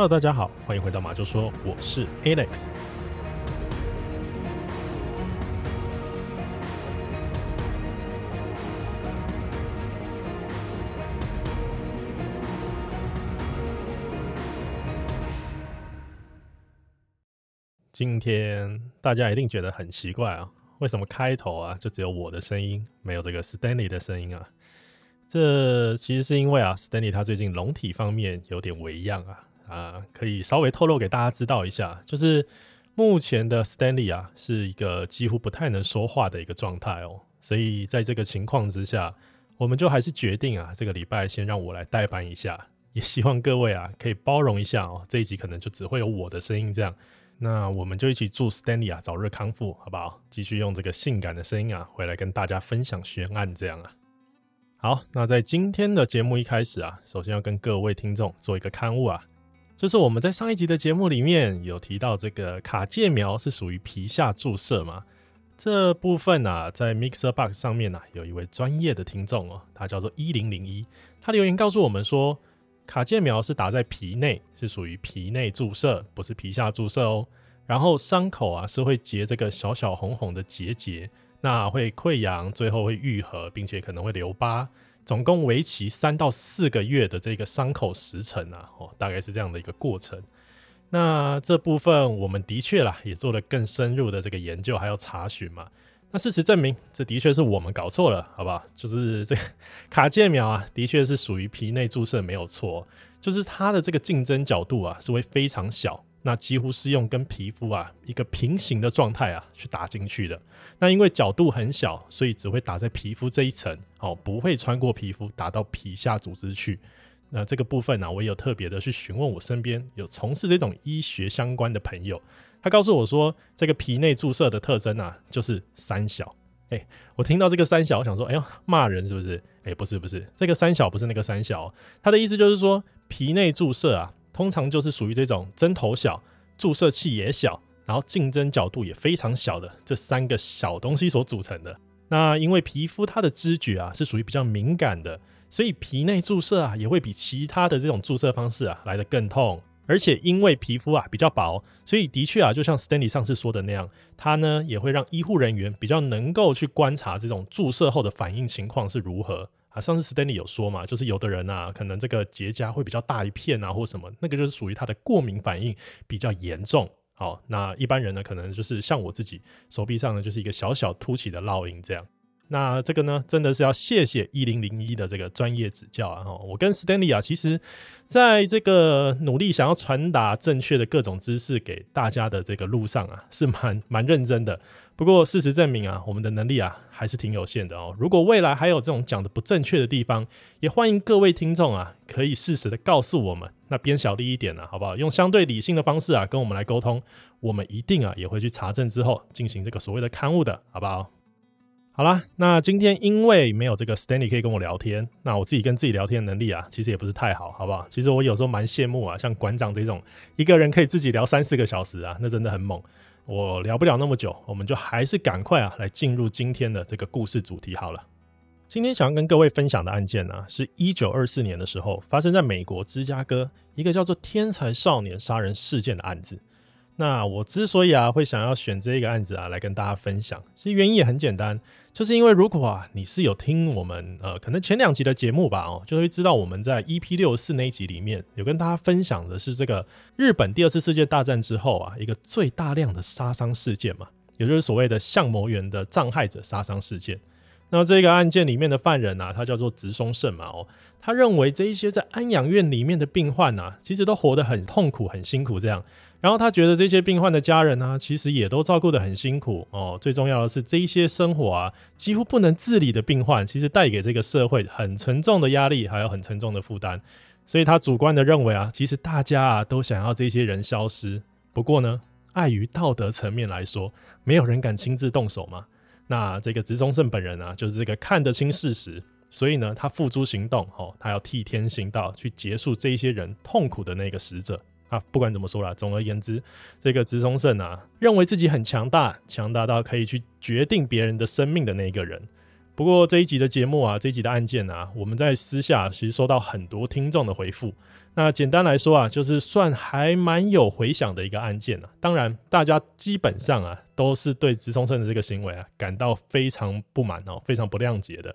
Hello，大家好，欢迎回到马厩说，我是 Alex。今天大家一定觉得很奇怪啊，为什么开头啊就只有我的声音，没有这个 Stanley 的声音啊？这其实是因为啊，Stanley 他最近龙体方面有点微恙啊，啊，可以稍微透露给大家知道一下，就是目前的 Stanley 啊是一个几乎不太能说话的一个状态哦，所以在这个情况之下，我们就还是决定啊，这个礼拜先让我来代班一下，也希望各位啊可以包容一下哦，这一集可能就只会有我的声音这样，那我们就一起祝 Stanley 啊早日康复，好不好？继续用这个性感的声音啊回来跟大家分享悬案这样啊。好，那在今天的节目一开始啊，首先要跟各位听众做一个刊物啊，就是我们在上一集的节目里面有提到这个卡介苗是属于皮下注射嘛，这部分啊，在 Mixer Box 上面呢、啊，有一位专业的听众哦，他叫做一零零一，他留言告诉我们说，卡介苗是打在皮内，是属于皮内注射，不是皮下注射哦，然后伤口啊是会结这个小小红红的结节。那会溃疡，最后会愈合，并且可能会留疤，总共为期三到四个月的这个伤口时程啊，哦，大概是这样的一个过程。那这部分我们的确啦，也做了更深入的这个研究，还有查询嘛。那事实证明，这的确是我们搞错了，好不好？就是这个卡介苗啊，的确是属于皮内注射没有错，就是它的这个竞争角度啊，是会非常小。那几乎是用跟皮肤啊一个平行的状态啊去打进去的。那因为角度很小，所以只会打在皮肤这一层，哦，不会穿过皮肤打到皮下组织去。那这个部分呢、我也有特别的去询问我身边有从事这种医学相关的朋友，他告诉我说，这个皮内注射的特征啊，就是三小。哎，我听到这个三小，我想说，哎呦，骂人是不是？哎，不是不是，这个三小不是那个三小，他的意思就是说皮内注射啊。通常就是属于这种针头小、注射器也小，然后竞争角度也非常小的这三个小东西所组成的。那因为皮肤它的知觉啊是属于比较敏感的，所以皮内注射啊也会比其他的这种注射方式啊来得更痛。而且因为皮肤啊比较薄，所以的确啊就像 Stanley 上次说的那样，它呢也会让医护人员比较能够去观察这种注射后的反应情况是如何。啊，上次 Stanley 有说嘛，就是有的人啊，可能这个结痂会比较大一片啊，或什么，那个就是属于他的过敏反应比较严重。好，那一般人呢，可能就是像我自己手臂上呢，就是一个小小凸起的烙印这样。那这个呢，真的是要谢谢一零零一的这个专业指教啊！我跟 Stanley 啊，其实在这个努力想要传达正确的各种知识给大家的这个路上啊，是蛮蛮认真的。不过事实证明啊，我们的能力啊还是挺有限的哦。如果未来还有这种讲的不正确的地方，也欢迎各位听众啊，可以适时的告诉我们，那边小力一点呢、啊，好不好？用相对理性的方式啊，跟我们来沟通，我们一定啊也会去查证之后进行这个所谓的刊物的，好不好？好啦，那今天因为没有这个 Stanley 可以跟我聊天，那我自己跟自己聊天能力啊，其实也不是太好，好不好？其实我有时候蛮羡慕啊，像馆长这种一个人可以自己聊三四个小时啊，那真的很猛。我聊不了那么久，我们就还是赶快啊来进入今天的这个故事主题好了。今天想要跟各位分享的案件呢、是一九二四年的时候发生在美国芝加哥一个叫做天才少年杀人事件的案子。那我之所以啊会想要选这个案子啊来跟大家分享，其实原因也很简单，就是因为如果啊你是有听我们呃可能前两集的节目吧哦，就会知道我们在 EP 六十四那一集里面有跟大家分享的是这个日本第二次世界大战之后啊一个最大量的杀伤事件嘛，也就是所谓的相模原的障害者杀伤事件。那这个案件里面的犯人啊，他叫做植松胜嘛哦，他认为这一些在安养院里面的病患啊，其实都活得很痛苦、很辛苦这样。然后他觉得这些病患的家人呢、其实也都照顾得很辛苦哦。最重要的是，这一些生活啊几乎不能自理的病患，其实带给这个社会很沉重的压力，还有很沉重的负担。所以他主观的认为啊，其实大家啊都想要这些人消失。不过呢，碍于道德层面来说，没有人敢亲自动手嘛。那这个植松胜本人啊，就是这个看得清事实，所以呢，他付诸行动哦，他要替天行道，去结束这一些人痛苦的那个使者。啊，不管怎么说啦，总而言之，这个植松胜啊，认为自己很强大，强大到可以去决定别人的生命的那一个人。不过这一集的节目啊，这一集的案件啊，我们在私下其实收到很多听众的回复。那简单来说啊，就是算还蛮有回响的一个案件啊。当然，大家基本上啊，都是对植松胜的这个行为啊，感到非常不满哦，非常不谅解的。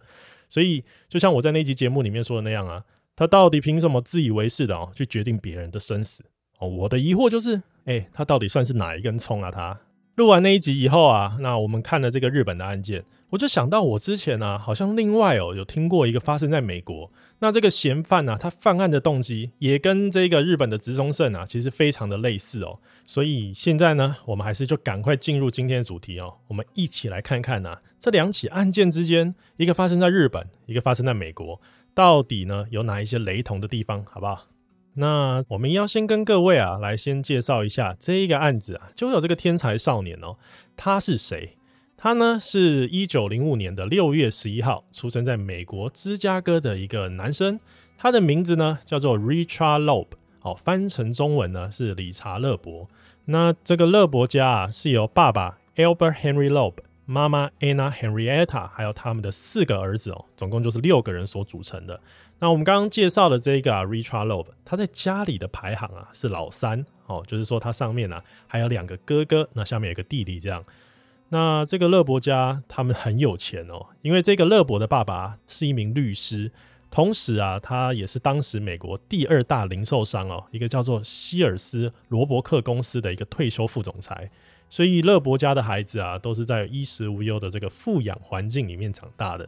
所以，就像我在那集节目里面说的那样啊，他到底凭什么自以为是的哦，去决定别人的生死哦？我的疑惑就是，哎、欸，他到底算是哪一根葱啊？他录完那一集以后啊，那我们看了这个日本的案件，我就想到我之前呢、啊，好像另外哦有听过一个发生在美国，那这个嫌犯呢、啊，他犯案的动机也跟这个日本的植松胜啊，其实非常的类似哦。所以现在呢，我们还是就赶快进入今天的主题哦，我们一起来看看啊，这两起案件之间，一个发生在日本，一个发生在美国，到底呢有哪一些雷同的地方，好不好？那我们要先跟各位啊来先介绍一下这一个案子啊，就有这个天才少年哦，他是谁？他呢是一九零五年的六月十一号出生在美国芝加哥的一个男生，他的名字呢叫做 Richard Loeb，哦，翻成中文呢是理查勒伯。那这个勒伯家啊是由爸爸 Albert Henry Loeb、妈妈 Anna Henrietta，还有他们的四个儿子哦，总共就是六个人所组成的。那我们刚刚介绍的这个啊，Richard Loeb，他在家里的排行啊是老三哦，就是说他上面啊还有两个哥哥，那下面有个弟弟这样。那这个勒伯家他们很有钱哦，因为这个勒伯的爸爸是一名律师，同时啊他也是当时美国第二大零售商哦，一个叫做希尔斯罗伯克公司的一个退休副总裁，所以勒伯家的孩子啊都是在衣食无忧的这个富养环境里面长大的。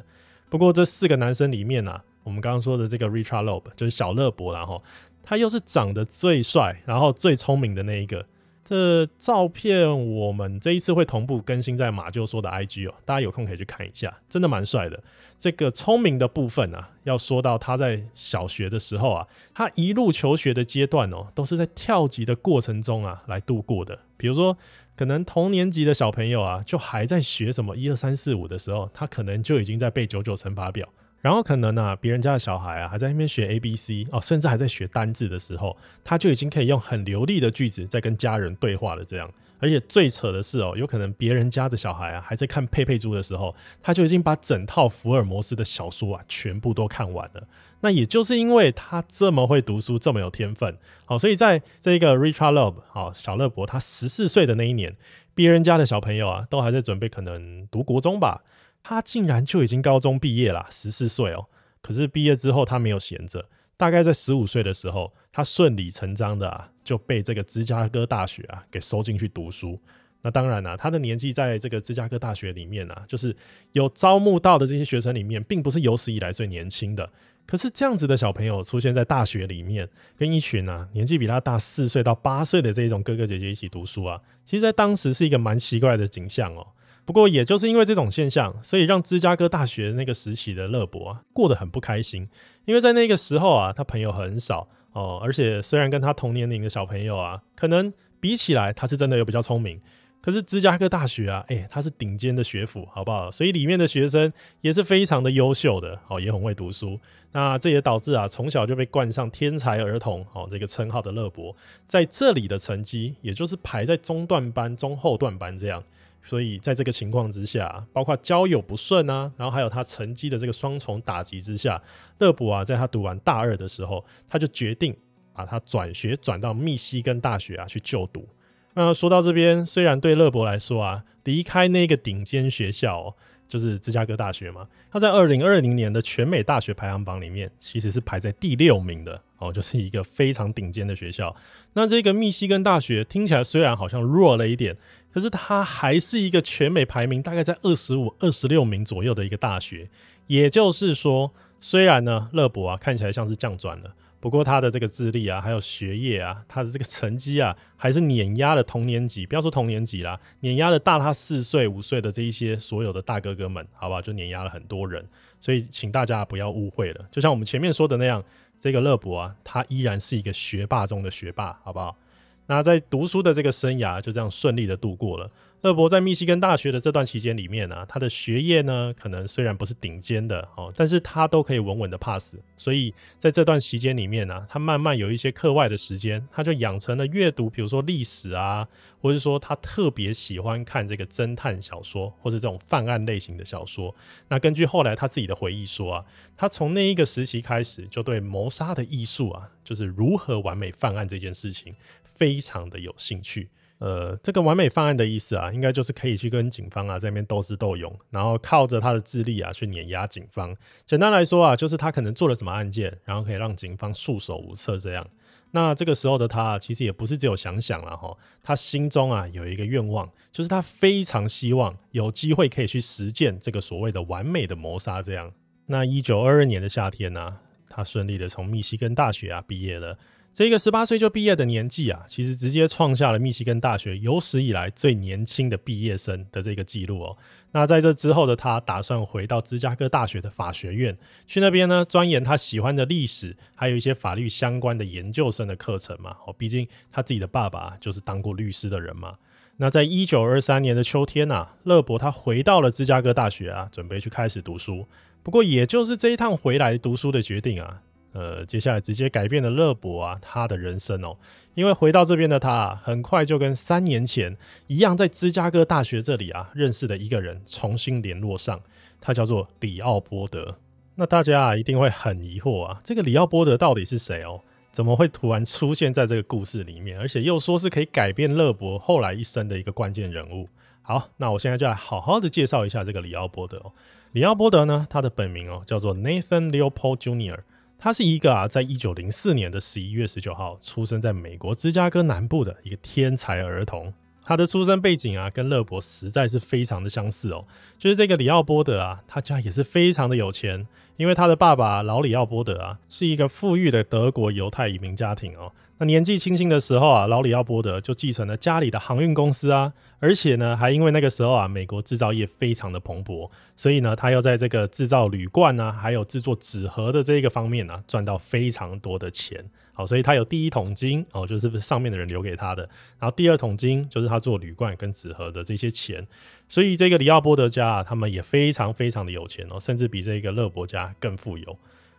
不过这四个男生里面啊。我们刚刚说的这个 Richard Loeb 就是小勒伯，然后他又是长得最帅，然后最聪明的那一个。这照片我们这一次会同步更新在马厩说的 IG 哦，大家有空可以去看一下，真的蛮帅的。这个聪明的部分啊，要说到他在小学的时候啊，他一路求学的阶段哦，都是在跳级的过程中啊来度过的。比如说，可能同年级的小朋友啊，就还在学什么一二三四五的时候，他可能就已经在背九九乘法表。然后可能啊，别人家的小孩啊，还在那边学 A B C 哦，甚至还在学单字的时候，他就已经可以用很流利的句子在跟家人对话了。这样，而且最扯的是哦，有可能别人家的小孩啊，还在看佩佩猪的时候，他就已经把整套福尔摩斯的小说啊，全部都看完了。那也就是因为他这么会读书，这么有天分，好，所以在这个 Richard Loeb 好小勒伯他十四岁的那一年，别人家的小朋友啊，都还在准备可能读国中吧。他竟然就已经高中毕业了，十四岁哦。可是毕业之后他没有闲着，大概在十五岁的时候，他顺理成章的啊就被这个芝加哥大学啊给收进去读书。那当然啊，他的年纪在这个芝加哥大学里面啊，就是有招募到的这些学生里面，并不是有史以来最年轻的。可是这样子的小朋友出现在大学里面，跟一群啊年纪比他大四岁到八岁的这种哥哥姐姐一起读书啊，其实在当时是一个蛮奇怪的景象哦。不过，也就是因为这种现象，所以让芝加哥大学那个时期的勒伯啊过得很不开心。因为在那个时候啊，他朋友很少哦，而且虽然跟他同年龄的小朋友啊，可能比起来他是真的有比较聪明。可是芝加哥大学啊，哎，他是顶尖的学府，好不好？所以里面的学生也是非常的优秀的，哦，也很会读书。那这也导致啊，从小就被冠上天才儿童哦这个称号的勒伯，在这里的成绩也就是排在中段班、中后段班这样。所以在这个情况之下，包括交友不顺啊，然后还有他成绩的这个双重打击之下，勒伯啊，在他读完大二的时候，他就决定把他转学转到密西根大学啊去就读。那说到这边，虽然对勒伯来说啊，离开那个顶尖学校哦，就是芝加哥大学嘛，他在二零二零年的全美大学排行榜里面其实是排在第六名的哦，就是一个非常顶尖的学校。那这个密西根大学听起来虽然好像弱了一点。可是它还是一个全美排名大概在二十五、二十六名左右的一个大学，也就是说，虽然呢，勒博啊看起来像是降转了，不过他的这个智力啊，还有学业啊，他的这个成绩啊，还是碾压了同年级，不要说同年级啦，碾压了大他四岁、五岁的这一些所有的大哥哥们，好吧，就碾压了很多人。所以，请大家不要误会了，就像我们前面说的那样，这个勒博啊，他依然是一个学霸中的学霸，好不好？那在读书的这个生涯就这样顺利的度过了。勒伯在密西根大学的这段期间里面啊，他的学业呢，可能虽然不是顶尖的哦，但是他都可以稳稳的 pass。所以在这段期间里面呢、他慢慢有一些课外的时间，他就养成了阅读，比如说历史啊，或者说他特别喜欢看这个侦探小说或者这种犯案类型的小说。那根据后来他自己的回忆说啊，他从那一个时期开始就对谋杀的艺术啊，就是如何完美犯案这件事情，非常的有兴趣。呃，这个完美犯案的意思啊，应该就是可以去跟警方啊在那边斗智斗勇，然后靠着他的智力啊去碾压警方。简单来说啊，就是他可能做了什么案件，然后可以让警方束手无策这样。那这个时候的他啊，其实也不是只有想想了哈，他心中啊有一个愿望，就是他非常希望有机会可以去实践这个所谓的完美的谋杀这样。那一九二二年的夏天呢，他顺利的从密西根大学啊毕业了。这个十八岁就毕业的年纪啊，其实直接创下了密西根大学有史以来最年轻的毕业生的这个记录哦。那在这之后的他，打算回到芝加哥大学的法学院，去那边呢钻研他喜欢的历史，还有一些法律相关的研究生的课程嘛。哦，毕竟他自己的爸爸就是当过律师的人嘛。那在一九二三年的秋天啊，勒伯他回到了芝加哥大学啊，准备去开始读书。不过，也就是这一趟回来读书的决定啊。呃，接下来直接改变了勒伯啊，他的人生哦，因为回到这边的他啊，很快就跟三年前一样，在芝加哥大学这里啊认识的一个人重新联络上，他叫做里奥波德。那大家啊一定会很疑惑啊，这个里奥波德到底是谁哦？怎么会突然出现在这个故事里面，而且又说是可以改变勒伯后来一生的一个关键人物？好，那我现在就来好好的介绍一下这个里奥波德哦。里奥波德呢，他的本名哦叫做 Nathan Leopold Jr. 他是一个啊，在一九零四年的十一月十九号出生在美国芝加哥南部的一个天才儿童。他的出生背景啊，跟勒伯实在是非常的相似哦。就是这个里奥波德啊，他家也是非常的有钱，因为他的爸爸老里奥波德啊，是一个富裕的德国犹太移民家庭哦。那年纪轻轻的时候啊，老里奥波德就继承了家里的航运公司啊，而且呢，还因为那个时候啊，美国制造业非常的蓬勃，所以呢，他又在这个制造铝罐啊，还有制作纸盒的这个方面啊，赚到非常多的钱。好，所以他有第一桶金哦，就是上面的人留给他的，然后第二桶金就是他做铝罐跟纸盒的这些钱。所以这个里奥波德家啊，他们也非常非常的有钱哦，甚至比这个勒伯家更富有。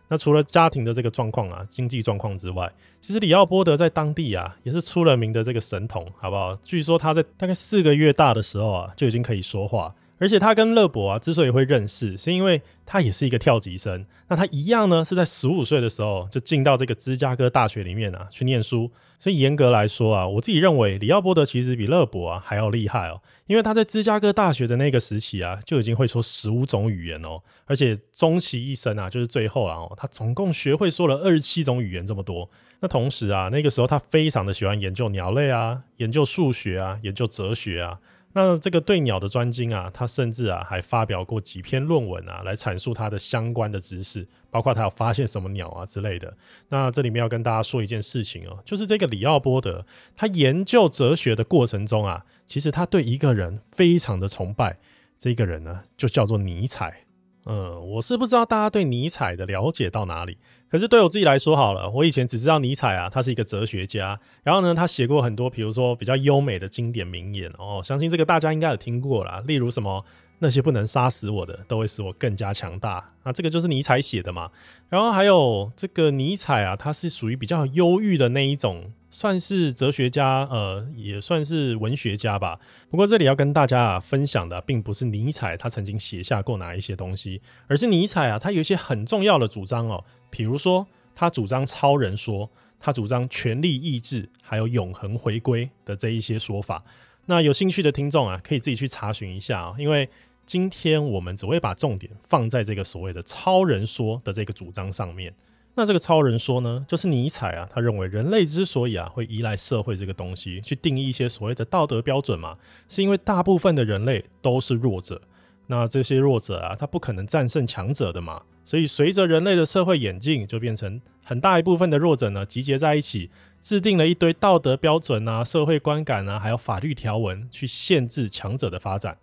那除了家庭的这个状况啊，经济状况之外，其实里奥波德在当地啊也是出了名的这个神童，好不好？据说他在大概四个月大的时候啊就已经可以说话，而且他跟勒伯啊之所以会认识，是因为他也是一个跳级生。那他一样呢是在十五岁的时候就进到这个芝加哥大学里面啊去念书。所以严格来说啊，我自己认为李奥波德其实比勒伯啊还要厉害哦，因为他在芝加哥大学的那个时期啊，就已经会说十五种语言哦，而且终其一生啊，就是最后啊，他总共学会说了二十七种语言这么多。那同时啊，那个时候他非常的喜欢研究鸟类啊，研究数学啊，研究哲学啊。那这个对鸟的专精啊，他甚至啊还发表过几篇论文啊，来阐述他的相关的知识，包括他有发现什么鸟啊之类的。那这里面要跟大家说一件事情哦，就是这个里奥波德，他研究哲学的过程中啊，其实他对一个人非常的崇拜，这个人呢就叫做尼采。嗯，我是不知道大家对尼采的了解到哪里。可是对我自己来说好了，我以前只知道尼采啊，他是一个哲学家，然后呢，他写过很多，比如说比较优美的经典名言哦，相信这个大家应该有听过啦，例如什么。那些不能杀死我的，都会使我更加强大。那这个就是尼采写的嘛。然后还有这个尼采啊，他是属于比较忧郁的那一种，算是哲学家，呃，也算是文学家吧。不过这里要跟大家啊分享的，并不是尼采他曾经写下过哪一些东西，而是尼采啊，他有一些很重要的主张哦。比如说，他主张超人说，他主张权力意志，还有永恒回归的这一些说法。那有兴趣的听众啊，可以自己去查询一下啊，因为。今天我们只会把重点放在这个所谓的超人说的这个主张上面。那这个超人说呢，就是尼采啊，他认为人类之所以啊会依赖社会这个东西去定义一些所谓的道德标准嘛，是因为大部分的人类都是弱者。那这些弱者啊，他不可能战胜强者的嘛。所以随着人类的社会演进，就变成很大一部分的弱者呢集结在一起，制定了一堆道德标准啊、社会观感啊，还有法律条文去限制强者的发展。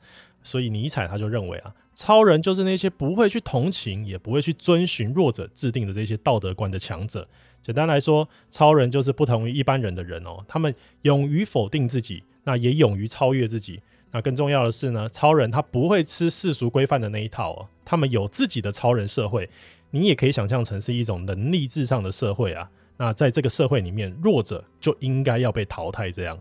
所以尼采他就认为啊，超人就是那些不会去同情，也不会去遵循弱者制定的这些道德观的强者。简单来说，超人就是不同于一般人的人哦，他们勇于否定自己，那也勇于超越自己。那更重要的是呢，超人他不会吃世俗规范的那一套哦，他们有自己的超人社会。你也可以想象成是一种能力至上的社会啊。那在这个社会里面，弱者就应该要被淘汰。这样。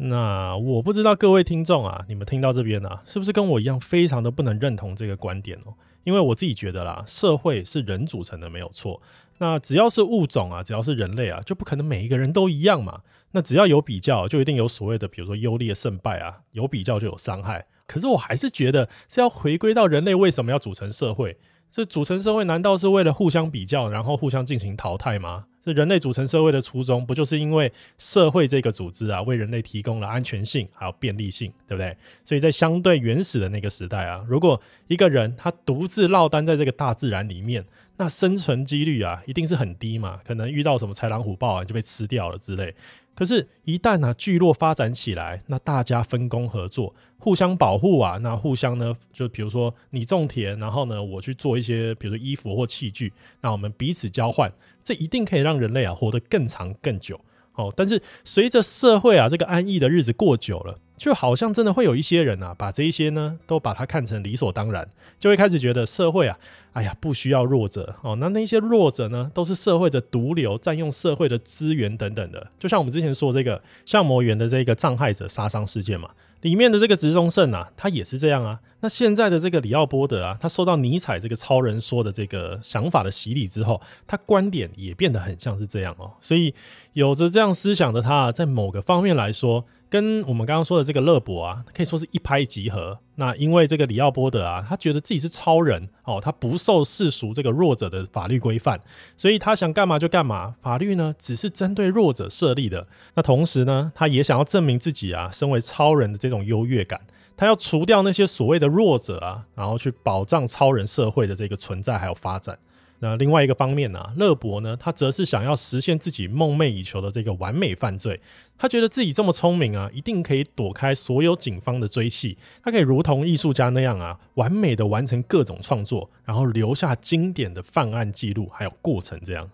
那我不知道各位听众啊，你们听到这边啊，是不是跟我一样非常的不能认同这个观点哦？因为我自己觉得啦，社会是人组成的，没有错。那只要是物种啊，只要是人类啊，就不可能每一个人都一样嘛。那只要有比较，就一定有所谓的，比如说优劣胜败啊，有比较就有伤害。可是我还是觉得是要回归到人类为什么要组成社会？这组成社会难道是为了互相比较，然后互相进行淘汰吗？人类组成社会的初衷，不就是因为社会这个组织啊，为人类提供了安全性还有便利性，对不对？所以在相对原始的那个时代啊，如果一个人他独自落单在这个大自然里面，那生存几率啊，一定是很低嘛，可能遇到什么豺狼虎豹啊，就被吃掉了之类。可是，一旦、啊，聚落发展起来，那大家分工合作，互相保护啊，那互相呢，就比如说你种田，然后呢，我去做一些，比如说衣服或器具，那我们彼此交换，这一定可以让人类啊活得更长更久。哦，但是随着社会啊这个安逸的日子过久了，就好像真的会有一些人啊，把这一些呢都把它看成理所当然，就会开始觉得社会啊，哎呀不需要弱者哦，那那些弱者呢都是社会的毒瘤，占用社会的资源等等的，就像我们之前说这个相模原的这个障害者杀伤事件嘛。里面的这个植中胜啊，他也是这样啊。那现在的这个李奥波德啊，他受到尼采这个超人说的这个想法的洗礼之后，他观点也变得很像是这样哦。所以有着这样思想的他，在某个方面来说，跟我们刚刚说的这个勒伯啊，可以说是一拍即合。那因为这个李奥波德啊，他觉得自己是超人哦，他不受世俗这个弱者的法律规范，所以他想干嘛就干嘛。法律呢，只是针对弱者设立的。那同时呢，他也想要证明自己啊，身为超人的这种优越感。他要除掉那些所谓的弱者啊，然后去保障超人社会的这个存在还有发展。那另外一个方面呢、啊，勒伯呢，他则是想要实现自己梦寐以求的这个完美犯罪。他觉得自己这么聪明啊，一定可以躲开所有警方的追缉。他可以如同艺术家那样啊，完美的完成各种创作，然后留下经典的犯案记录还有过程。这样，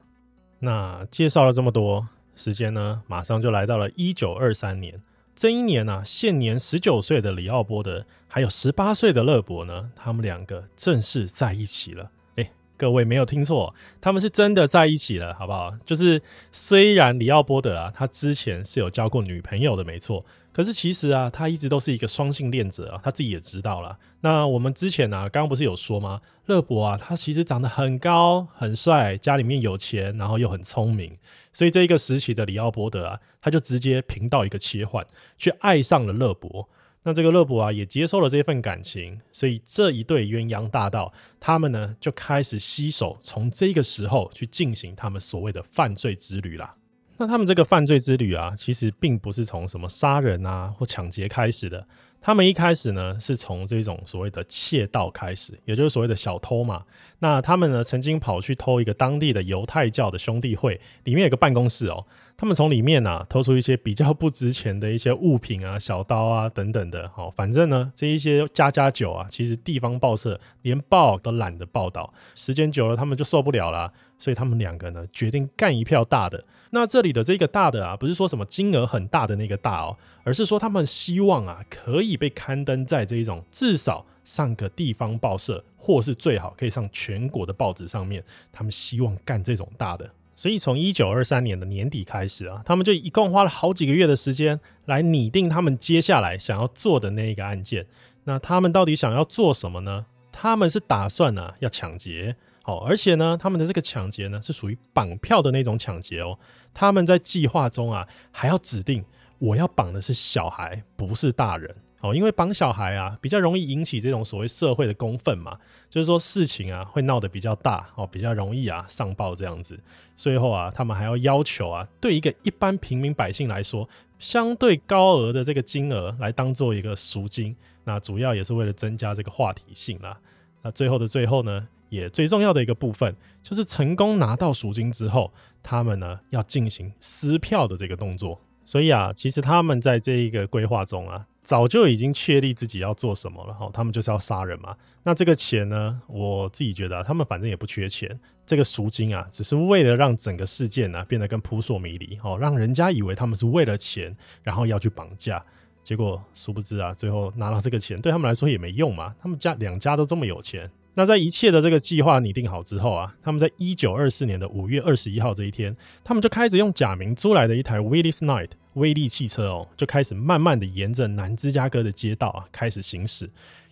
那介绍了这么多，时间呢，马上就来到了一九二三年。这一年啊，现年十九岁的李奥波德，还有十八岁的勒伯呢，他们两个正式在一起了。各位没有听错，他们是真的在一起了，好不好？就是虽然李奥波德啊，他之前是有交过女朋友的，没错，可是其实啊，他一直都是一个双性恋者啊，他自己也知道了。那我们之前啊，刚刚不是有说吗？勒伯啊，他其实长得很高、很帅，家里面有钱，然后又很聪明，所以这一个时期的李奥波德啊，他就直接频道一个切换，去爱上了勒伯。那这个勒布啊，也接受了这份感情，所以这一对鸳鸯大盗，他们呢就开始携手，从这个时候去进行他们所谓的犯罪之旅啦。那他们这个犯罪之旅啊，其实并不是从什么杀人啊或抢劫开始的。他们一开始呢，是从这种所谓的窃盗开始，也就是所谓的小偷嘛。那他们呢，曾经跑去偷一个当地的犹太教的兄弟会，里面有个办公室哦。他们从里面啊偷出一些比较不值钱的一些物品啊，小刀啊等等的。好，反正呢，这一些家家酒啊，其实地方报社连报都懒得报道。时间久了，他们就受不了了，所以他们两个呢，决定干一票大的。那这里的这个大的啊，不是说什么金额很大的那个大哦，而是说他们希望啊，可以被刊登在这一种至少上个地方报社，或是最好可以上全国的报纸上面。他们希望干这种大的，所以从一九二三年的年底开始啊，他们就一共花了好几个月的时间来拟定他们接下来想要做的那一个案件。那他们到底想要做什么呢？他们是打算呢、啊、要抢劫。好，而且呢，他们的这个抢劫呢，是属于绑票的那种抢劫哦。他们在计划中啊，还要指定我要绑的是小孩，不是大人哦。因为绑小孩啊，比较容易引起这种所谓社会的公愤嘛，就是说事情啊会闹得比较大哦，比较容易啊上报这样子。最后啊，他们还要要求啊，对一个一般平民百姓来说，相对高额的这个金额来当做一个赎金，那主要也是为了增加这个话题性啦。那最后的最后呢，也最重要的一个部分，就是成功拿到赎金之后，他们呢要进行撕票的这个动作。所以啊，其实他们在这一个规划中啊，早就已经确立自己要做什么了。哈，他们就是要杀人嘛。那这个钱呢，我自己觉得啊，他们反正也不缺钱。这个赎金啊，只是为了让整个事件呢变得更扑朔迷离，哦，让人家以为他们是为了钱，然后要去绑架。结果殊不知啊，最后拿到这个钱对他们来说也没用嘛。他们家两家都这么有钱。那在一切的这个计划拟定好之后啊，他们在一九二四年的五月二十一号这一天，他们就开始用假名租来的一台 Willys Knight 威利汽车哦，就开始慢慢的沿着南芝加哥的街道啊开始行驶，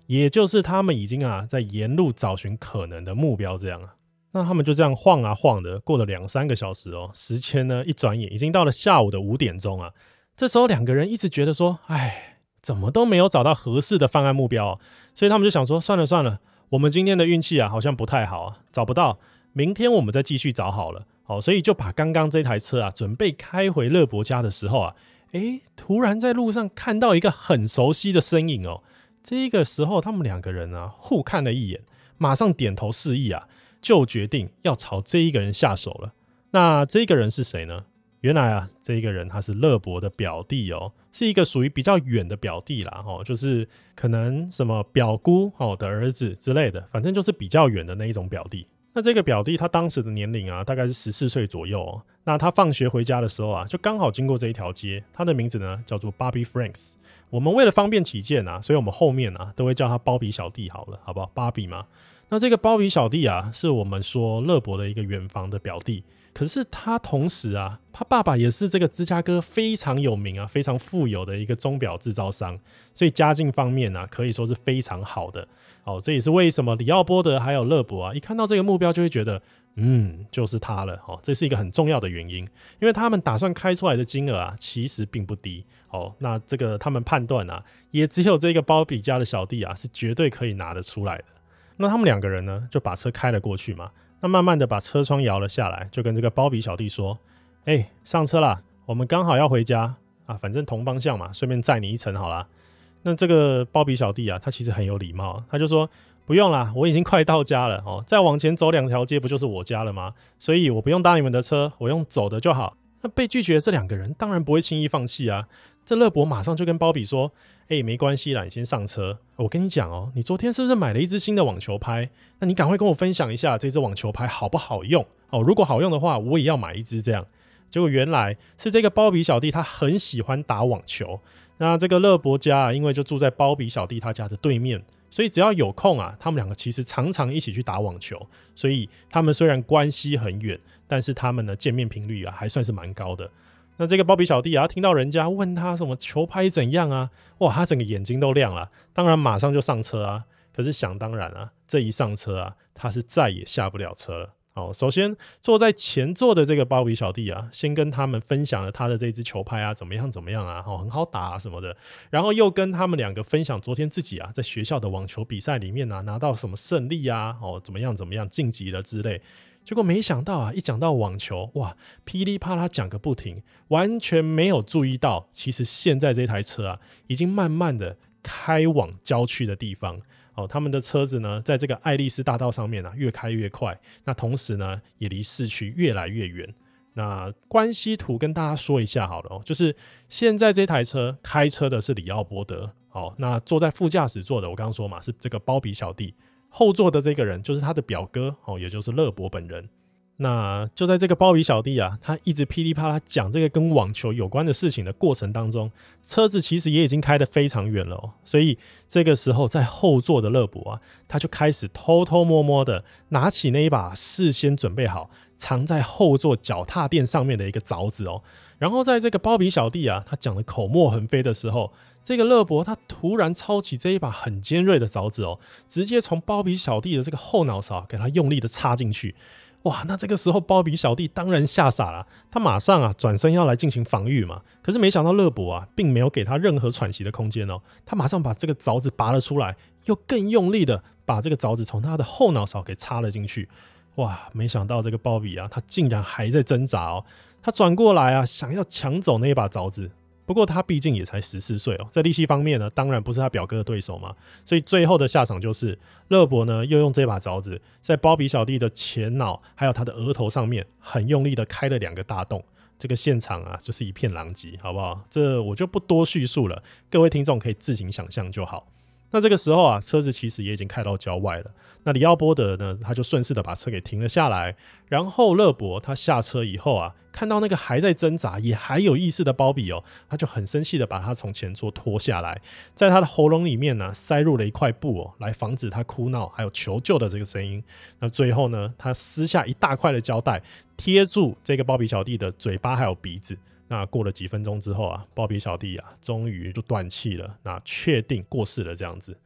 也就是他们已经啊在沿路找寻可能的目标这样啊。那他们就这样晃啊晃的，过了两三个小时哦，时间呢一转眼已经到了下午的五点钟啊。这时候两个人一直觉得说，哎，怎么都没有找到合适的犯案目标，所以他们就想说，算了算了，我们今天的运气啊好像不太好啊，找不到，明天我们再继续找好了。好，所以就把刚刚这台车啊准备开回乐伯家的时候啊，哎，突然在路上看到一个很熟悉的身影哦。这个时候他们两个人啊互看了一眼，马上点头示意啊，就决定要朝这一个人下手了。那这个人是谁呢？原来啊，这一个人他是勒伯的表弟哦，是一个属于比较远的表弟啦，哦，就是可能什么表姑哦的儿子之类的，反正就是比较远的那一种表弟。那这个表弟他当时的年龄啊，大概是十四岁左右哦。那他放学回家的时候啊，就刚好经过这一条街。他的名字呢叫做 Bobby Franks。我们为了方便起见啊，所以我们后面啊都会叫他包比小弟好了，好不好鲍比嘛。那这个包比小弟啊，是我们说勒伯的一个远房的表弟。可是他同时啊，他爸爸也是这个芝加哥非常有名啊、非常富有的一个钟表制造商，所以家境方面啊，可以说是非常好的。哦，这也是为什么李奥波德还有勒伯啊，一看到这个目标就会觉得，嗯，就是他了。哦，这是一个很重要的原因，因为他们打算开出来的金额啊，其实并不低。哦，那这个他们判断啊，也只有这个包比家的小弟啊，是绝对可以拿得出来的。那他们两个人呢，就把车开了过去嘛。他慢慢的把车窗摇了下来，就跟这个包比小弟说：“哎、上车啦，我们刚好要回家啊，反正同方向嘛，顺便载你一程好啦。”那这个包比小弟啊，他其实很有礼貌，他就说：“不用啦，我已经快到家了哦，再往前走两条街不就是我家了吗？所以我不用搭你们的车，我用走的就好。”那被拒绝的这两个人当然不会轻易放弃啊。这勒伯马上就跟包比说。哎、没关系啦，你先上车。我跟你讲哦，你昨天是不是买了一支新的网球拍？那你赶快跟我分享一下这支网球拍好不好用哦？如果好用的话，我也要买一支这样。结果原来是这个包比小弟他很喜欢打网球。那这个勒伯家啊，因为就住在包比小弟他家的对面，所以只要有空啊，他们两个其实常常一起去打网球。所以他们虽然关系很远，但是他们呢见面频率啊还算是蛮高的。那这个包比小弟啊，听到人家问他什么球拍怎样啊，哇，他整个眼睛都亮了，当然马上就上车啊。可是想当然啊，这一上车啊，他是再也下不了车了。哦，首先坐在前座的这个包比小弟啊，先跟他们分享了他的这支球拍啊，怎么样怎么样啊，哦，很好打啊什么的。然后又跟他们两个分享昨天自己啊，在学校的网球比赛里面啊，拿到什么胜利啊，哦，怎么样怎么样晋级了之类。结果没想到啊，一讲到网球，哇，噼里啪啦讲个不停，完全没有注意到，其实现在这台车啊，已经慢慢的开往郊区的地方。哦，他们的车子呢，在这个爱丽丝大道上面啊，越开越快。那同时呢，也离市区越来越远。那关系图跟大家说一下好了哦，就是现在这台车开车的是李奥伯德，哦，那坐在副驾驶座的，我刚刚说嘛，是这个包比小弟。后座的这个人就是他的表哥哦，也就是勒伯本人。那就在这个包比小弟啊，他一直噼里啪啦讲这个跟网球有关的事情的过程当中，车子其实也已经开得非常远了哦。所以这个时候，在后座的勒伯啊，他就开始偷偷摸摸的拿起那一把事先准备好藏在后座脚踏垫上面的一个凿子哦。然后在这个包比小弟啊，他讲的口沫横飞的时候。这个勒伯他突然抄起这一把很尖锐的凿子哦，直接从包比小弟的这个后脑勺给他用力的插进去。哇，那这个时候包比小弟当然吓傻了，他马上啊转身要来进行防御嘛。可是没想到勒伯啊并没有给他任何喘息的空间哦，他马上把这个凿子拔了出来，又更用力的把这个凿子从他的后脑勺给插了进去。哇，没想到这个包比啊，他竟然还在挣扎哦，他转过来啊想要抢走那一把凿子。不过他毕竟也才十四岁哦，在力气方面呢，当然不是他表哥的对手嘛。所以最后的下场就是勒伯呢，又用这把凿子在包比小弟的前脑还有他的额头上面很用力的开了两个大洞。这个现场啊，就是一片狼藉，好不好？这我就不多叙述了，各位听众可以自行想象就好。那这个时候啊，车子其实也已经开到郊外了。那里奥波德呢，他就顺势的把车给停了下来。然后勒伯他下车以后啊，看到那个还在挣扎也还有意识的包比哦，他就很生气的把他从前座拖下来，在他的喉咙里面呢塞入了一块布哦，来防止他哭闹还有求救的这个声音。那最后呢，他撕下一大块的胶带贴住这个包比小弟的嘴巴还有鼻子。那过了几分钟之后啊，包比小弟啊，终于就断气了，那确定过世了这样子。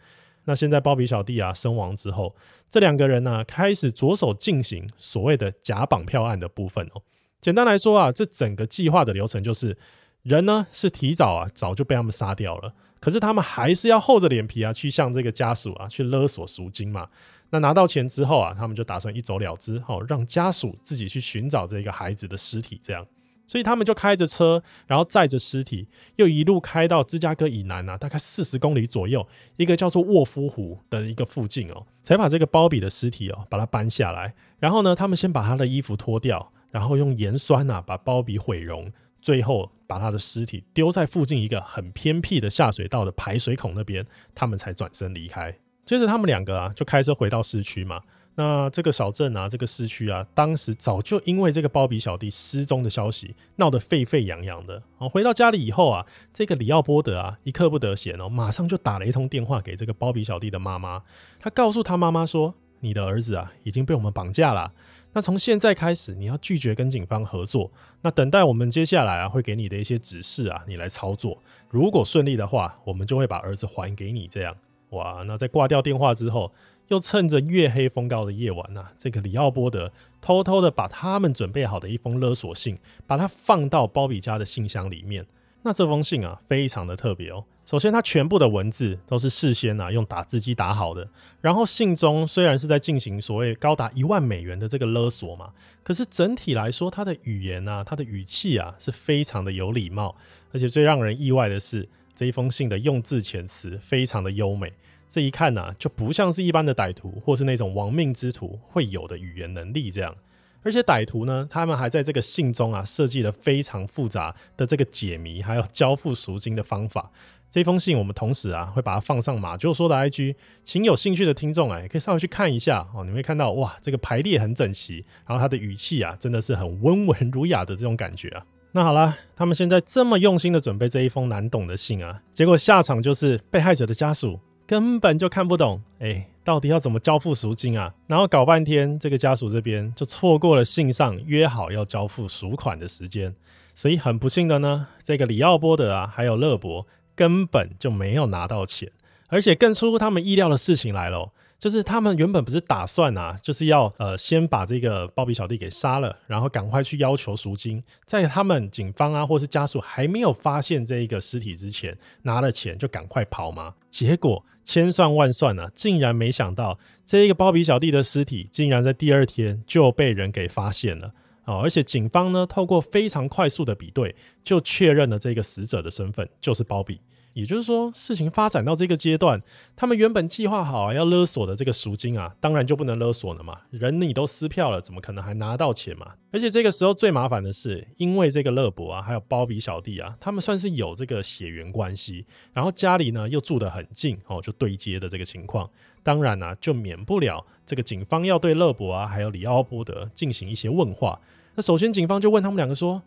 那现在包比小弟啊身亡之后，这两个人呢、开始着手进行所谓的假绑票案的部分哦。简单来说啊，这整个计划的流程就是，人呢是提早啊早就被他们杀掉了，可是他们还是要厚着脸皮啊去向这个家属啊去勒索赎金嘛。那拿到钱之后啊，他们就打算一走了之，好让家属自己去寻找这个孩子的尸体这样。所以他们就开着车，然后载着尸体，又一路开到芝加哥以南啊，大概四十公里左右，一个叫做沃夫湖的一个附近哦，才把这个包比的尸体哦，把它搬下来。然后呢，他们先把他的衣服脱掉，然后用盐酸啊把包比毁容，最后把他的尸体丢在附近一个很偏僻的下水道的排水孔那边，他们才转身离开。接着他们两个啊，就开车回到市区嘛。那这个小镇啊，这个市区啊，当时早就因为这个包比小弟失踪的消息闹得沸沸扬扬的。哦，回到家里以后啊，这个里奥波德啊，一刻不得闲哦，马上就打了一通电话给这个包比小弟的妈妈。他告诉他妈妈说：“你的儿子啊，已经被我们绑架了。那从现在开始，你要拒绝跟警方合作。那等待我们接下来啊，会给你的一些指示啊，你来操作。如果顺利的话，我们就会把儿子还给你。这样，哇，那在挂掉电话之后。”又趁着月黑风高的夜晚呐、啊，这个里奥波德偷偷的把他们准备好的一封勒索信，把它放到包比家的信箱里面。那这封信啊，非常的特别哦。首先，它全部的文字都是事先啊用打字机打好的。然后，信中虽然是在进行所谓高达一万美元的这个勒索嘛，可是整体来说，它的语言啊，它的语气啊，是非常的有礼貌。而且最让人意外的是，这一封信的用字遣词非常的优美。这一看呐、就不像是一般的歹徒或是那种亡命之徒会有的语言能力这样。而且歹徒呢，他们还在这个信中啊设计了非常复杂的这个解谜，还有交付赎金的方法。这封信我们同时啊会把它放上马就说的 IG，请有兴趣的听众啊也可以稍微去看一下哦。你会看到哇，这个排列很整齐，然后他的语气啊真的是很温文儒雅的这种感觉啊。那好了，他们现在这么用心的准备这一封难懂的信啊，结果下场就是被害者的家属。根本就看不懂，哎、到底要怎么交付赎金啊？然后搞半天，这个家属这边就错过了信上约好要交付赎款的时间，所以很不幸的呢，这个里奥波德啊，还有勒伯根本就没有拿到钱，而且更出乎他们意料的事情来了。就是他们原本不是打算啊，就是要呃先把这个包比小弟给杀了，然后赶快去要求赎金，在他们警方啊或是家属还没有发现这一个尸体之前，拿了钱就赶快跑吗？结果千算万算啊，竟然没想到这一个包比小弟的尸体竟然在第二天就被人给发现了哦，而且警方呢透过非常快速的比对，就确认了这个死者的身份就是包比。也就是说，事情发展到这个阶段，他们原本计划好啊要勒索的这个赎金啊，当然就不能勒索了嘛。人你都撕票了，怎么可能还拿到钱嘛？而且这个时候最麻烦的是，因为这个勒伯啊，还有包比小弟啊，他们算是有这个血缘关系，然后家里呢又住得很近哦，就对接的这个情况，当然呢、啊、就免不了这个警方要对勒伯啊还有里奥波德进行一些问话。那首先警方就问他们两个说：“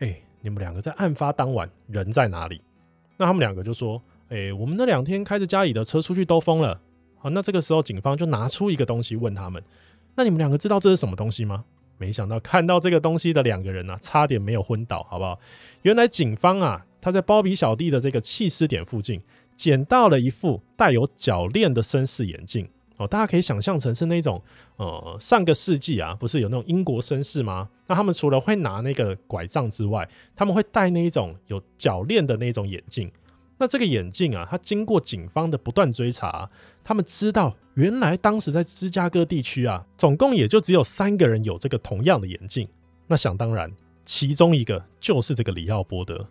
哎，你们两个在案发当晚人在哪里？”那他们两个就说：“诶、我们那两天开着家里的车出去兜风了。”好，那这个时候警方就拿出一个东西问他们：“那你们两个知道这是什么东西吗？”没想到看到这个东西的两个人啊，差点没有昏倒，好不好？原来警方啊，他在包比小弟的这个弃尸点附近捡到了一副带有铰链的绅士眼镜。哦，大家可以想象成是那种，呃，上个世纪啊，不是有那种英国绅士吗？那他们除了会拿那个拐杖之外，他们会戴那一种有铰链的那种眼镜。那这个眼镜啊，它经过警方的不断追查，他们知道原来当时在芝加哥地区啊，总共也就只有三个人有这个同样的眼镜。那想当然，其中一个就是这个里奥波德。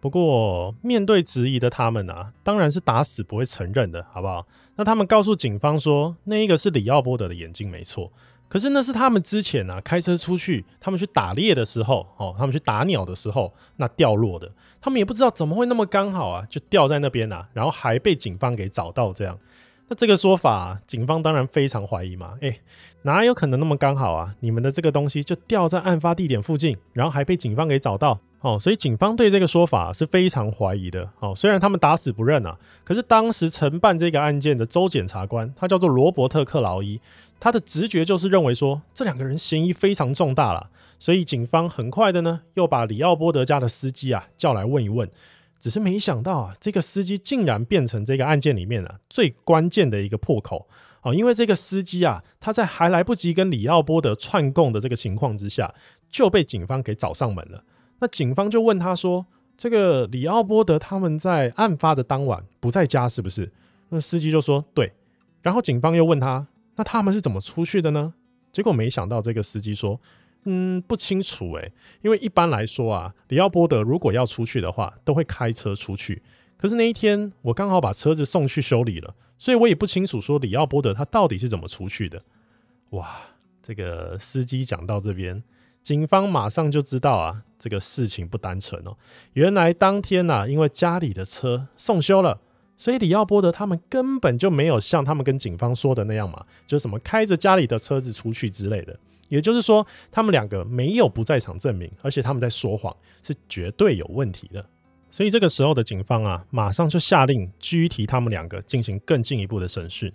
不过，面对质疑的他们啊，当然是打死不会承认的，好不好？那他们告诉警方说，那一个是里奥波德的眼镜，没错。可是那是他们之前啊开车出去，他们去打猎的时候，哦，他们去打鸟的时候，那掉落的，他们也不知道怎么会那么刚好啊，就掉在那边啊，然后还被警方给找到这样。那这个说法，警方当然非常怀疑嘛，诶，哪有可能那么刚好啊？你们的这个东西就掉在案发地点附近，然后还被警方给找到。哦，所以警方对这个说法是非常怀疑的。哦，虽然他们打死不认啊，可是当时承办这个案件的州检察官，他叫做罗伯特·克劳伊，他的直觉就是认为说这两个人嫌疑非常重大了。所以警方很快的呢，又把里奥波德家的司机啊叫来问一问。只是没想到啊，这个司机竟然变成这个案件里面啊最关键的一个破口。哦，因为这个司机啊，他在还来不及跟里奥波德串供的这个情况之下，就被警方给找上门了。那警方就问他说：“这个里奥波德他们在案发的当晚不在家，是不是？”那司机就说：“对。”然后警方又问他：“那他们是怎么出去的呢？”结果没想到这个司机说：“嗯，不清楚诶，因为一般来说啊，里奥波德如果要出去的话，都会开车出去。可是那一天我刚好把车子送去修理了，所以我也不清楚说里奥波德他到底是怎么出去的。”哇，这个司机讲到这边。警方马上就知道啊，这个事情不单纯哦。原来当天呐、啊，因为家里的车送修了，所以李奥波德他们根本就没有像他们跟警方说的那样嘛，就什么开着家里的车子出去之类的。也就是说，他们两个没有不在场证明，而且他们在说谎，是绝对有问题的。所以这个时候的警方啊，马上就下令拘提他们两个，进行更进一步的审讯。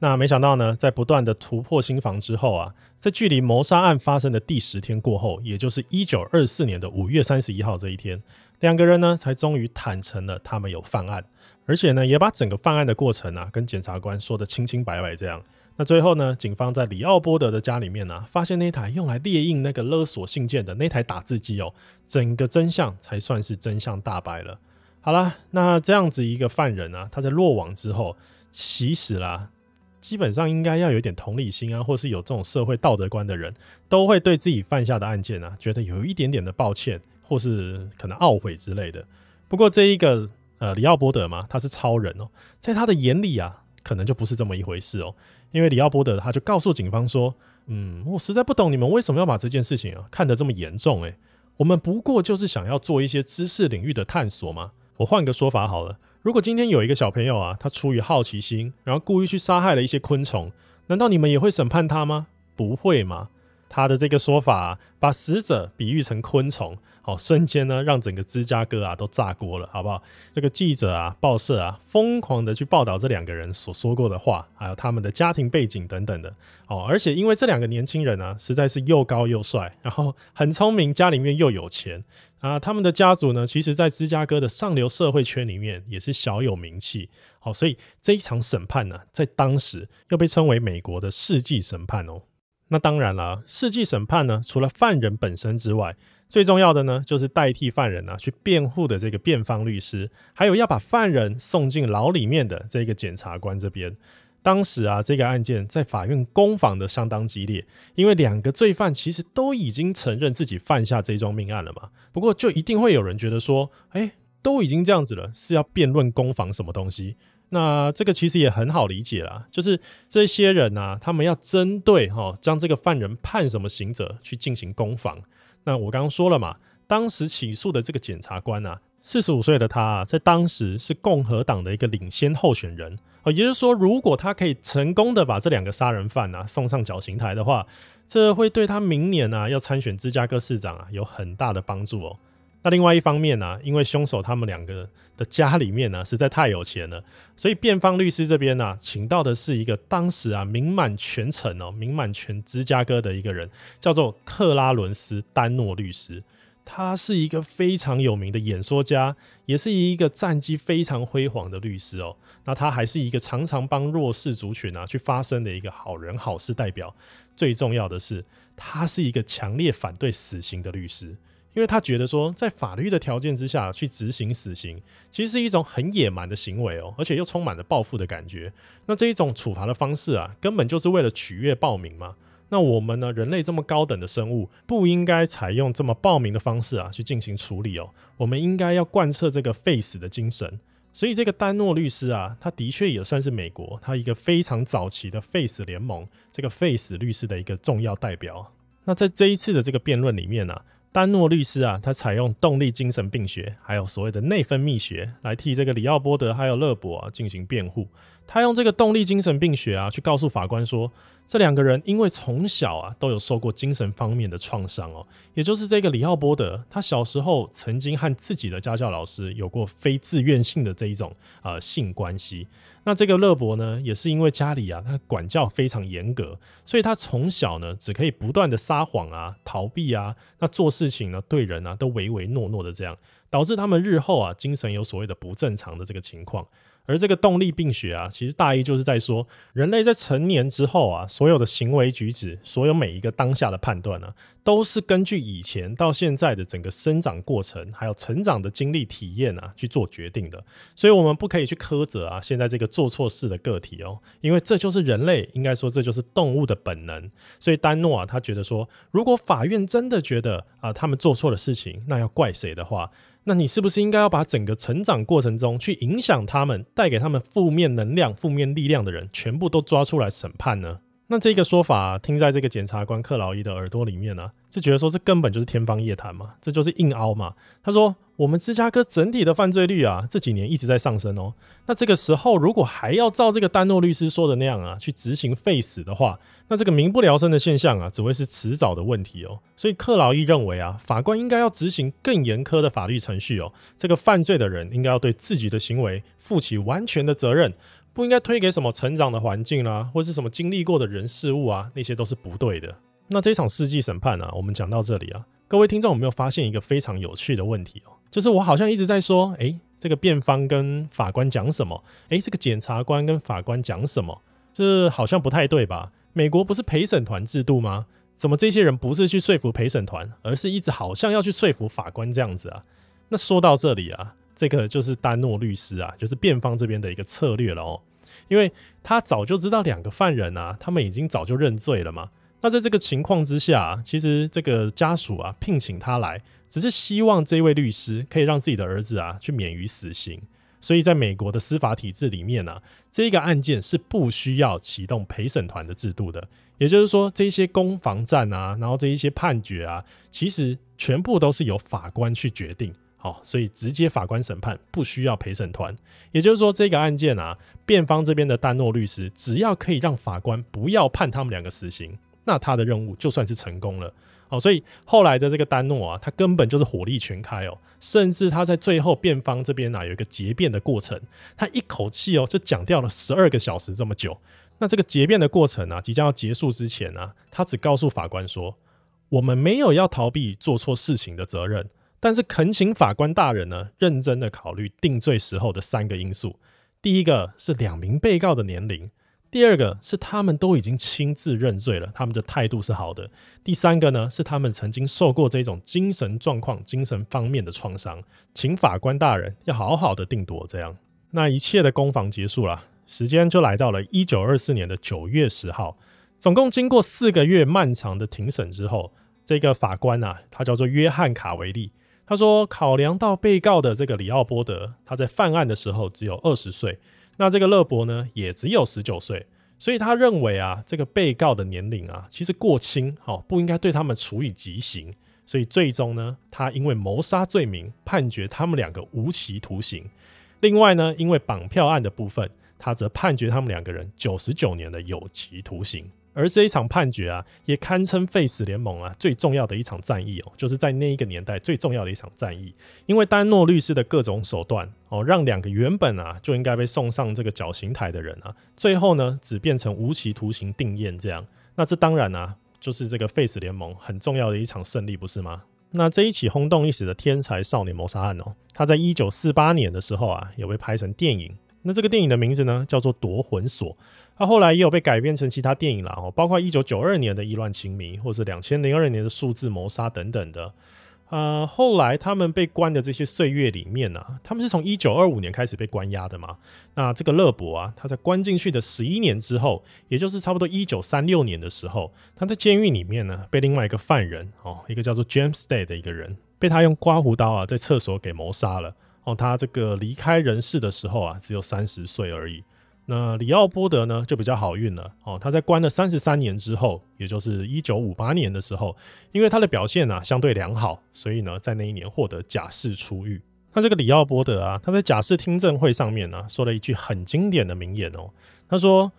那没想到呢，在不断的突破心防之后啊，在距离谋杀案发生的第十天过后，也就是一九二四年的五月三十一号这一天，两个人呢才终于坦诚了他们有犯案，而且呢也把整个犯案的过程啊跟检察官说得清清白白。这样，那最后呢，警方在里奥波德的家里面呢、发现那台用来列印那个勒索信件的那台打字机哦，整个真相才算是真相大白了。好啦，那这样子一个犯人啊，他在落网之后，其实啦。基本上应该要有点同理心啊，或是有这种社会道德观的人，都会对自己犯下的案件啊，觉得有一点点的抱歉，或是可能懊悔之类的。不过这一个呃，里奥波德嘛，他是超人哦，在他的眼里啊，可能就不是这么一回事哦。因为里奥波德他就告诉警方说：“嗯，我实在不懂你们为什么要把这件事情啊看得这么严重诶，我们不过就是想要做一些知识领域的探索嘛。我换个说法好了。”如果今天有一个小朋友啊，他出于好奇心，然后故意去杀害了一些昆虫，难道你们也会审判他吗？不会吗？他的这个说法，把死者比喻成昆虫，好，瞬间呢让整个芝加哥啊都炸锅了，好不好？这个记者啊、报社啊，疯狂的去报道这两个人所说过的话，还有他们的家庭背景等等的，哦，而且因为这两个年轻人啊，实在是又高又帅，然后很聪明，家里面又有钱啊，他们的家族呢，其实在芝加哥的上流社会圈里面也是小有名气，好，所以这一场审判呢，在当时又被称为美国的世纪审判哦。那当然了，世纪审判呢，除了犯人本身之外，最重要的呢，就是代替犯人啊去辩护的这个辩方律师，还有要把犯人送进牢里面的这个检察官这边。当时啊，这个案件在法院攻防的相当激烈，因为两个罪犯其实都已经承认自己犯下这桩命案了嘛。不过，就一定会有人觉得说，哎，都已经这样子了，是要辩论攻防什么东西？那这个其实也很好理解啦，就是这些人啊，他们要针对哈、哦，将这个犯人判什么刑责去进行攻防。那我刚刚说了嘛，当时起诉的这个检察官啊，四十五岁的他，在当时是共和党的一个领先候选人哦，也就是说，如果他可以成功的把这两个杀人犯啊送上绞刑台的话，这会对他明年啊要参选芝加哥市长啊有很大的帮助哦。那另外一方面呢、因为凶手他们两个的家里面呢、实在太有钱了，所以辩方律师这边呢、请到的是一个当时啊名满全城哦，名满全芝加哥的一个人，叫做克拉伦斯·丹诺律师。他是一个非常有名的演说家，也是一个战绩非常辉煌的律师哦。那他还是一个常常帮弱势族群啊去发声的一个好人好事代表。最重要的是，他是一个强烈反对死刑的律师。因为他觉得说，在法律的条件之下去执行死刑，其实是一种很野蛮的行为哦，而且又充满了报复的感觉。那这一种处罚的方式啊，根本就是为了取悦暴民嘛。那我们呢，人类这么高等的生物，不应该采用这么暴民的方式啊去进行处理哦。我们应该要贯彻这个废死的精神。所以这个丹诺律师啊，他的确也算是美国他一个非常早期的废死联盟这个废死律师的一个重要代表。那在这一次的这个辩论里面呢、啊，丹诺律师啊，他采用动力精神病学还有所谓的内分泌学来替这个里奥波德还有勒伯啊进行辩护。他用这个动力精神病学啊，去告诉法官说，这两个人因为从小啊都有受过精神方面的创伤哦，也就是这个李奥波德，他小时候曾经和自己的家教老师有过非自愿性的这一种呃性关系。那这个勒伯呢，也是因为家里啊他管教非常严格，所以他从小呢只可以不断的撒谎啊、逃避啊，那做事情呢对人啊都唯唯诺诺的这样，导致他们日后啊精神有所谓的不正常的这个情况。而这个动力病学啊，其实大意就是在说，人类在成年之后啊，所有的行为举止，所有每一个当下的判断呢、都是根据以前到现在的整个生长过程，还有成长的经历体验啊去做决定的。所以，我们不可以去苛责啊，现在这个做错事的个体哦，因为这就是人类，应该说这就是动物的本能。所以，丹诺啊，他觉得说，如果法院真的觉得啊，他们做错了事情，那要怪谁的话？那你是不是应该要把整个成长过程中去影响他们、带给他们负面能量、负面力量的人，全部都抓出来审判呢？那这个说法，听在这个检察官克劳伊的耳朵里面呢、啊，是觉得说这根本就是天方夜谭嘛，这就是硬凹嘛。他说。我们芝加哥整体的犯罪率啊，这几年一直在上升哦。那这个时候，如果还要照这个丹诺律师说的那样啊，去执行废死的话，那这个民不聊生的现象啊，只会是迟早的问题哦。所以克劳伊认为啊，法官应该要执行更严苛的法律程序哦。这个犯罪的人应该要对自己的行为负起完全的责任，不应该推给什么成长的环境啊，或是什么经历过的人事物啊，那些都是不对的。那这场世纪审判啊，我们讲到这里啊，各位听众有没有发现一个非常有趣的问题哦？就是我好像一直在说，诶、这个辩方跟法官讲什么？诶、这个检察官跟法官讲什么？就是好像不太对吧？美国不是陪审团制度吗？怎么这些人不是去说服陪审团，而是一直好像要去说服法官这样子啊？那说到这里啊，这个就是丹诺律师啊，就是辩方这边的一个策略了哦，因为他早就知道两个犯人啊，他们已经早就认罪了嘛。那在这个情况之下，其实这个家属啊聘请他来。只是希望这位律师可以让自己的儿子啊去免于死刑，所以在美国的司法体制里面呢、啊，这个案件是不需要启动陪审团的制度的。也就是说，这些攻防战啊，然后这一些判决啊，其实全部都是由法官去决定。哦，所以直接法官审判不需要陪审团。也就是说，这个案件啊，辩方这边的丹诺律师只要可以让法官不要判他们两个死刑，那他的任务就算是成功了。哦，所以后来的这个丹诺啊，他根本就是火力全开哦，甚至他在最后辩方这边啊有一个结辩的过程，他一口气哦就讲掉了十二个小时这么久。那这个结辩的过程啊，即将要结束之前呢，他只告诉法官说：“我们没有要逃避做错事情的责任，但是恳请法官大人呢认真的考虑定罪时候的三个因素。第一个是两名被告的年龄。”第二个是他们都已经亲自认罪了，他们的态度是好的。第三个呢是他们曾经受过这种精神状况、精神方面的创伤，请法官大人要好好的定夺。这样，那一切的攻防结束了，时间就来到了一九二四年的九月十号。总共经过四个月漫长的庭审之后，这个法官啊，他叫做约翰卡维利，他说考量到被告的这个里奥波德，他在犯案的时候只有二十岁。那这个勒伯呢，也只有十九岁，所以他认为啊，这个被告的年龄啊，其实过轻，好，不应该对他们处以极刑，所以最终呢，他因为谋杀罪名判决他们两个无期徒刑。另外呢，因为绑票案的部分，他则判决他们两个人九十九年的有期徒刑。而这一场判决啊，也堪称 Face 联盟啊最重要的一场战役哦，就是在那一个年代最重要的一场战役。因为丹诺律师的各种手段哦，让两个原本啊就应该被送上这个绞刑台的人啊，最后呢只变成无期徒刑定谳这样。那这当然啊，就是这个 Face 联盟很重要的一场胜利，不是吗？那这一起轰动一时的天才少年谋杀案哦，他在一九四八年的时候啊，也被拍成电影。那这个电影的名字呢，叫做《夺魂锁》。他后来也有被改编成其他电影啦，哦，包括一九九二年的《意乱情迷》，或是两千零二年的《数字谋杀》等等的。呃，后来他们被关的这些岁月里面呢，啊，他们是从一九二五年开始被关押的嘛。那这个勒伯啊，他在关进去的十一年之后，也就是差不多一九三六年的时候，他在监狱里面呢，被另外一个犯人哦，一个叫做 James Day 的一个人，被他用刮胡刀啊，在厕所给谋杀了。哦，他这个离开人世的时候啊，只有三十岁而已。那李奥波德呢，就比较好运了哦。他在关了三十三年之后，也就是一九五八年的时候，因为他的表现啊相对良好，所以呢，在那一年获得假释出狱。那这个李奥波德啊，他在假释听证会上面呢、说了一句很经典的名言哦。他说：“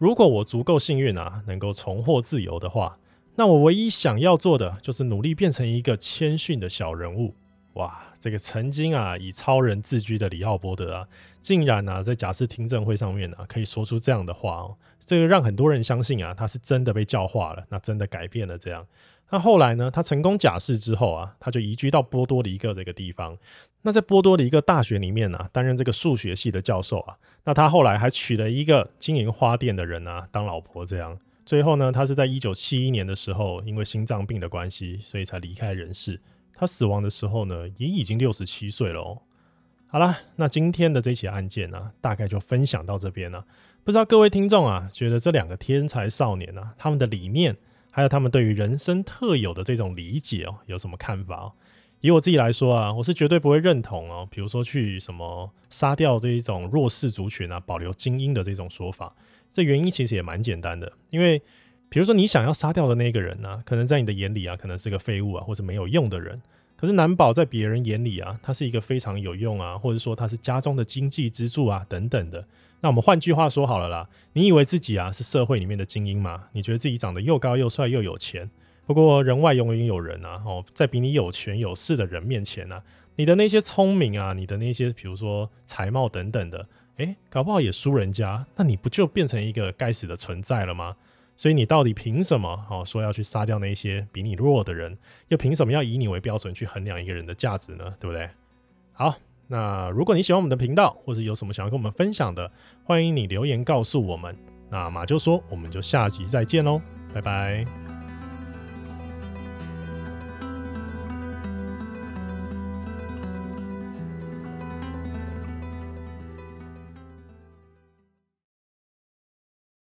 如果我足够幸运啊，能够重获自由的话，那我唯一想要做的就是努力变成一个谦逊的小人物。”哇！这个曾经啊以超人自居的李奥波德啊，竟然啊在假释听证会上面啊可以说出这样的话哦，这个让很多人相信啊他是真的被教化了，那真的改变了这样。那后来呢，他成功假释之后啊，他就移居到波多黎各这个地方。那在波多黎各大学里面呢，担任这个数学系的教授啊。那他后来还娶了一个经营花店的人啊当老婆这样。最后呢，他是在一九七一年的时候，因为心脏病的关系，所以才离开人世。他死亡的时候呢，也已经六十七岁了哦。好了，那今天的这起案件呢，大概就分享到这边了。不知道各位听众啊，觉得这两个天才少年啊，他们的理念，还有他们对于人生特有的这种理解哦，有什么看法哦？以我自己来说啊，我是绝对不会认同哦，比如说去什么杀掉这一种弱势族群啊，保留精英的这种说法。这原因其实也蛮简单的，因为。比如说，你想要杀掉的那个人呢、可能在你的眼里啊，可能是个废物啊，或者没有用的人。可是难保在别人眼里啊，他是一个非常有用啊，或者说他是家中的经济支柱啊，等等的。那我们换句话说好了啦，你以为自己啊是社会里面的精英吗？你觉得自己长得又高又帅又有钱？不过人外永远有人啊，哦，在比你有权有势的人面前、啊，你的那些聪明啊，你的那些比如说才貌等等的，诶，搞不好也输人家，那你不就变成一个该死的存在了吗？所以你到底凭什么哦说要去杀掉那些比你弱的人？又凭什么要以你为标准去衡量一个人的价值呢？对不对？好，那如果你喜欢我们的频道，或者有什么想要跟我们分享的，欢迎你留言告诉我们。那马就说，我们就下集再见喽，拜拜。